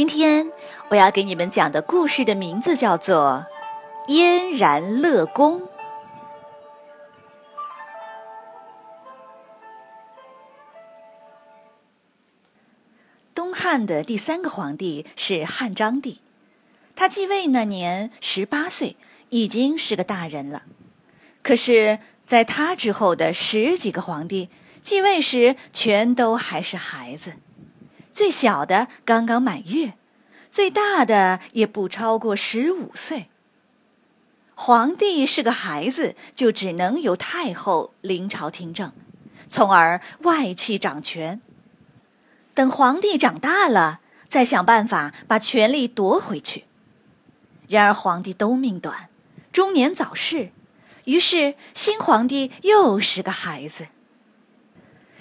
今天我要给你们讲的故事的名字叫做《燕然乐宫》。东汉的第三个皇帝是汉章帝，他继位那年十八岁，已经是个大人了。可是，在他之后的十几个皇帝继位时，全都还是孩子。最小的刚刚满月，最大的也不超过十五岁。皇帝是个孩子，就只能由太后临朝听政，从而外戚掌权。等皇帝长大了，再想办法把权力夺回去。然而皇帝都命短，中年早逝，于是新皇帝又是个孩子。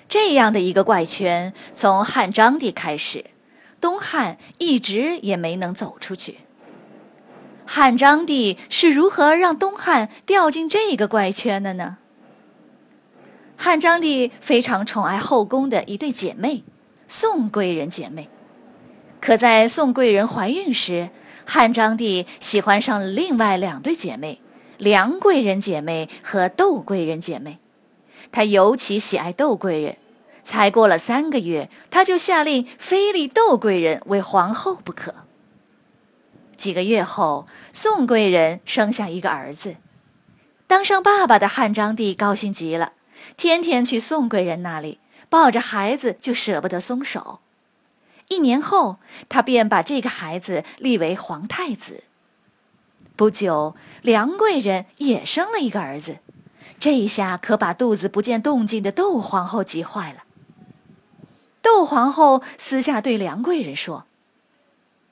这样的一个怪圈，从汉章帝开始，东汉一直也没能走出去。汉章帝是如何让东汉掉进这个怪圈的呢？汉章帝非常宠爱后宫的一对姐妹，宋贵人姐妹。可在宋贵人怀孕时，汉章帝喜欢上了另外两对姐妹，梁贵人姐妹和窦贵人姐妹。他尤其喜爱窦贵人，才过了三个月，他就下令非立窦贵人为皇后不可。几个月后，宋贵人生下一个儿子，当上爸爸的汉章帝高兴极了，天天去宋贵人那里，抱着孩子就舍不得松手。一年后，他便把这个孩子立为皇太子。不久，梁贵人也生了一个儿子。这一下可把肚子不见动静的窦皇后急坏了。窦皇后私下对梁贵人说：“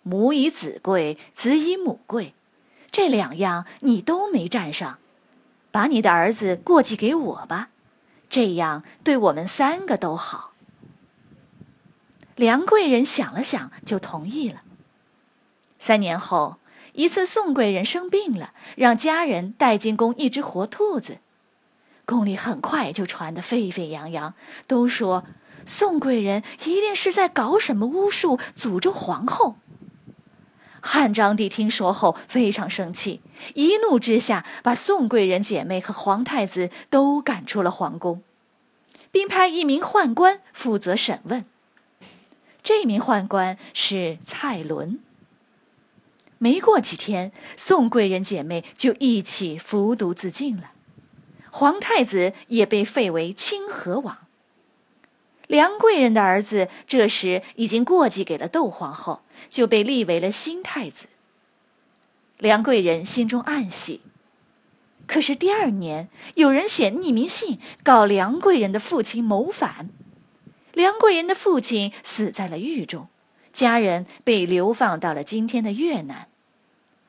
母以子贵，子以母贵，这两样你都没占上，把你的儿子过继给我吧，这样对我们三个都好。”梁贵人想了想，就同意了。三年后，一次宋贵人生病了，让家人带进宫一只活兔子。宫里很快就传得沸沸扬扬，都说宋贵人一定是在搞什么巫术，诅咒皇后。汉章帝听说后非常生气，一怒之下把宋贵人姐妹和皇太子都赶出了皇宫，并派一名宦官负责审问。这名宦官是蔡伦。没过几天，宋贵人姐妹就一起服毒自尽了。皇太子也被废为清河王。梁贵人的儿子这时已经过继给了窦皇后，就被立为了新太子。梁贵人心中暗喜，可是第二年有人写匿名信告梁贵人的父亲谋反，梁贵人的父亲死在了狱中，家人被流放到了今天的越南。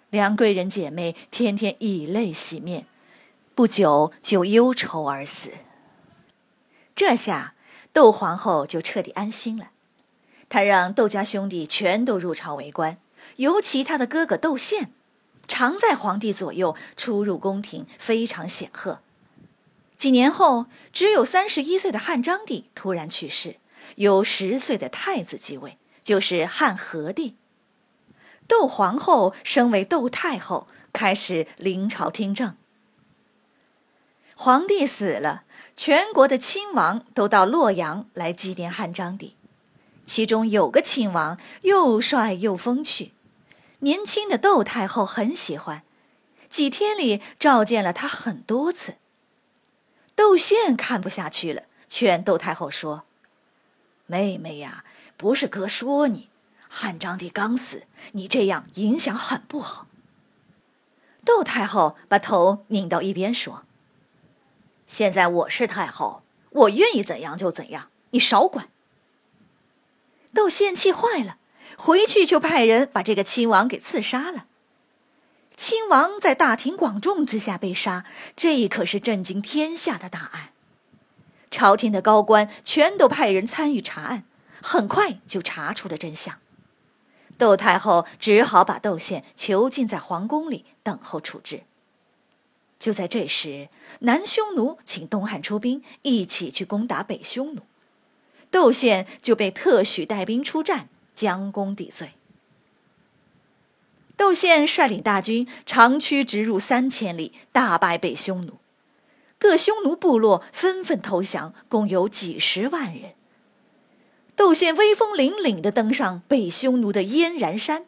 梁贵人姐妹天天以泪洗面。不久就忧愁而死。这下窦皇后就彻底安心了。她让窦家兄弟全都入朝为官，尤其他的哥哥窦宪，常在皇帝左右出入宫廷，非常显赫。几年后，只有三十一岁的汉章帝突然去世，由十岁的太子继位，就是汉和帝。窦皇后升为窦太后，开始临朝听政。皇帝死了，全国的亲王都到洛阳来祭奠汉章帝。其中有个亲王又帅又风趣，年轻的窦太后很喜欢，几天里召见了他很多次。窦宪看不下去了，劝窦太后说：“妹妹呀，不是哥说你，汉章帝刚死，你这样影响很不好。”窦太后把头拧到一边说。现在我是太后，我愿意怎样就怎样，你少管。窦宪气坏了，回去就派人把这个亲王给刺杀了。亲王在大庭广众之下被杀，这可是震惊天下的大案。朝廷的高官全都派人参与查案，很快就查出了真相。窦太后只好把窦宪囚禁在皇宫里，等候处置。就在这时，南匈奴请东汉出兵，一起去攻打北匈奴，窦宪就被特许带兵出战，将功抵罪。窦宪率领大军长驱直入三千里，大败北匈奴。各匈奴部落纷纷投降，共有几十万人。窦宪威风凛凛地登上北匈奴的燕然山，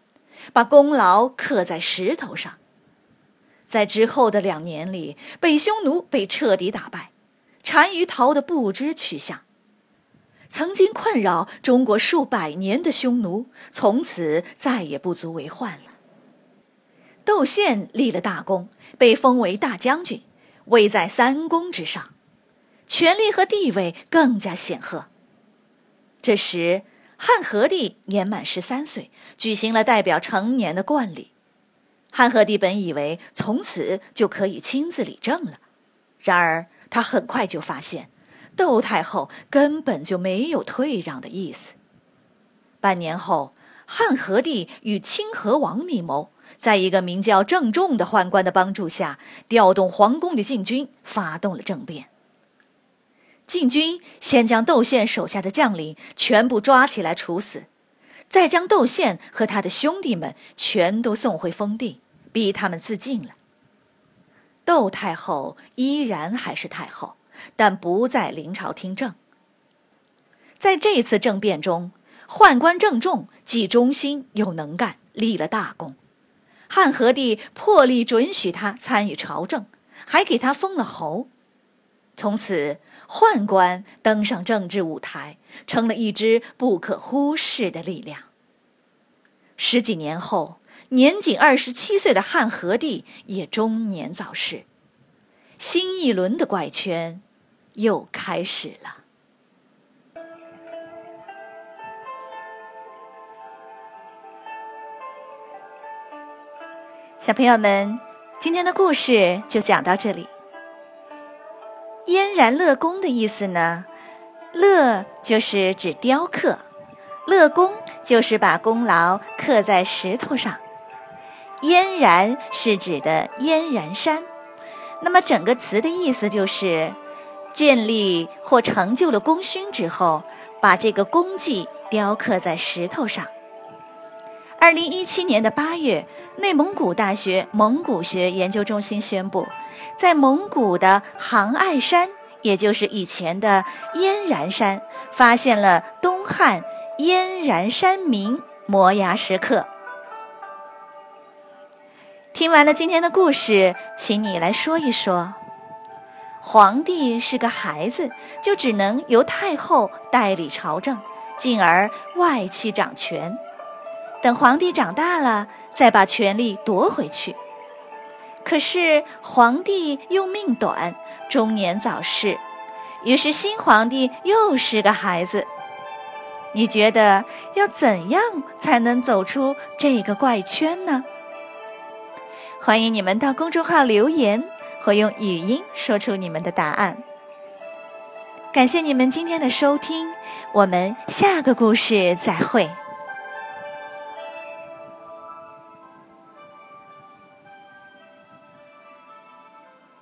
把功劳刻在石头上。在之后的两年里，北匈奴被彻底打败，单于逃得不知去向。曾经困扰中国数百年的匈奴，从此再也不足为患了。窦宪立了大功，被封为大将军，位在三公之上，权力和地位更加显赫。这时，汉和帝年满十三岁，举行了代表成年的冠礼。汉和帝本以为从此就可以亲自理政了，然而他很快就发现，窦太后根本就没有退让的意思。半年后，汉和帝与清河王密谋。在一个名叫郑重的宦官的帮助下，调动皇宫的禁军，发动了政变。禁军先将窦宪手下的将领全部抓起来处死，再将窦宪和他的兄弟们全都送回封地，逼他们自尽了。窦太后依然还是太后，但不在临朝听政。在这次政变中，宦官郑重既忠心又能干，立了大功。汉和帝破例准许他参与朝政，还给他封了侯。从此，宦官登上政治舞台，成了一支不可忽视的力量。十几年后，年仅二十七岁的汉和帝也中年早逝，新一轮的怪圈又开始了。小朋友们，今天的故事就讲到这里。嫣然乐功的意思呢？乐就是指雕刻，乐功就是把功劳刻在石头上。嫣然是指的嫣然山，那么整个词的意思就是建立或成就了功勋之后，把这个功绩雕刻在石头上。二零一七年的八月。内蒙古大学蒙古学研究中心宣布，在蒙古的杭爱山，也就是以前的燕然山，发现了东汉燕然山铭摩崖石刻。听完了今天的故事，请你来说一说：皇帝是个孩子，就只能由太后代理朝政，进而外戚掌权。等皇帝长大了。再把权力夺回去。可是皇帝又命短，中年早逝，于是新皇帝又是个孩子。你觉得要怎样才能走出这个怪圈呢？欢迎你们到公众号留言，或用语音说出你们的答案。感谢你们今天的收听，我们下个故事再会。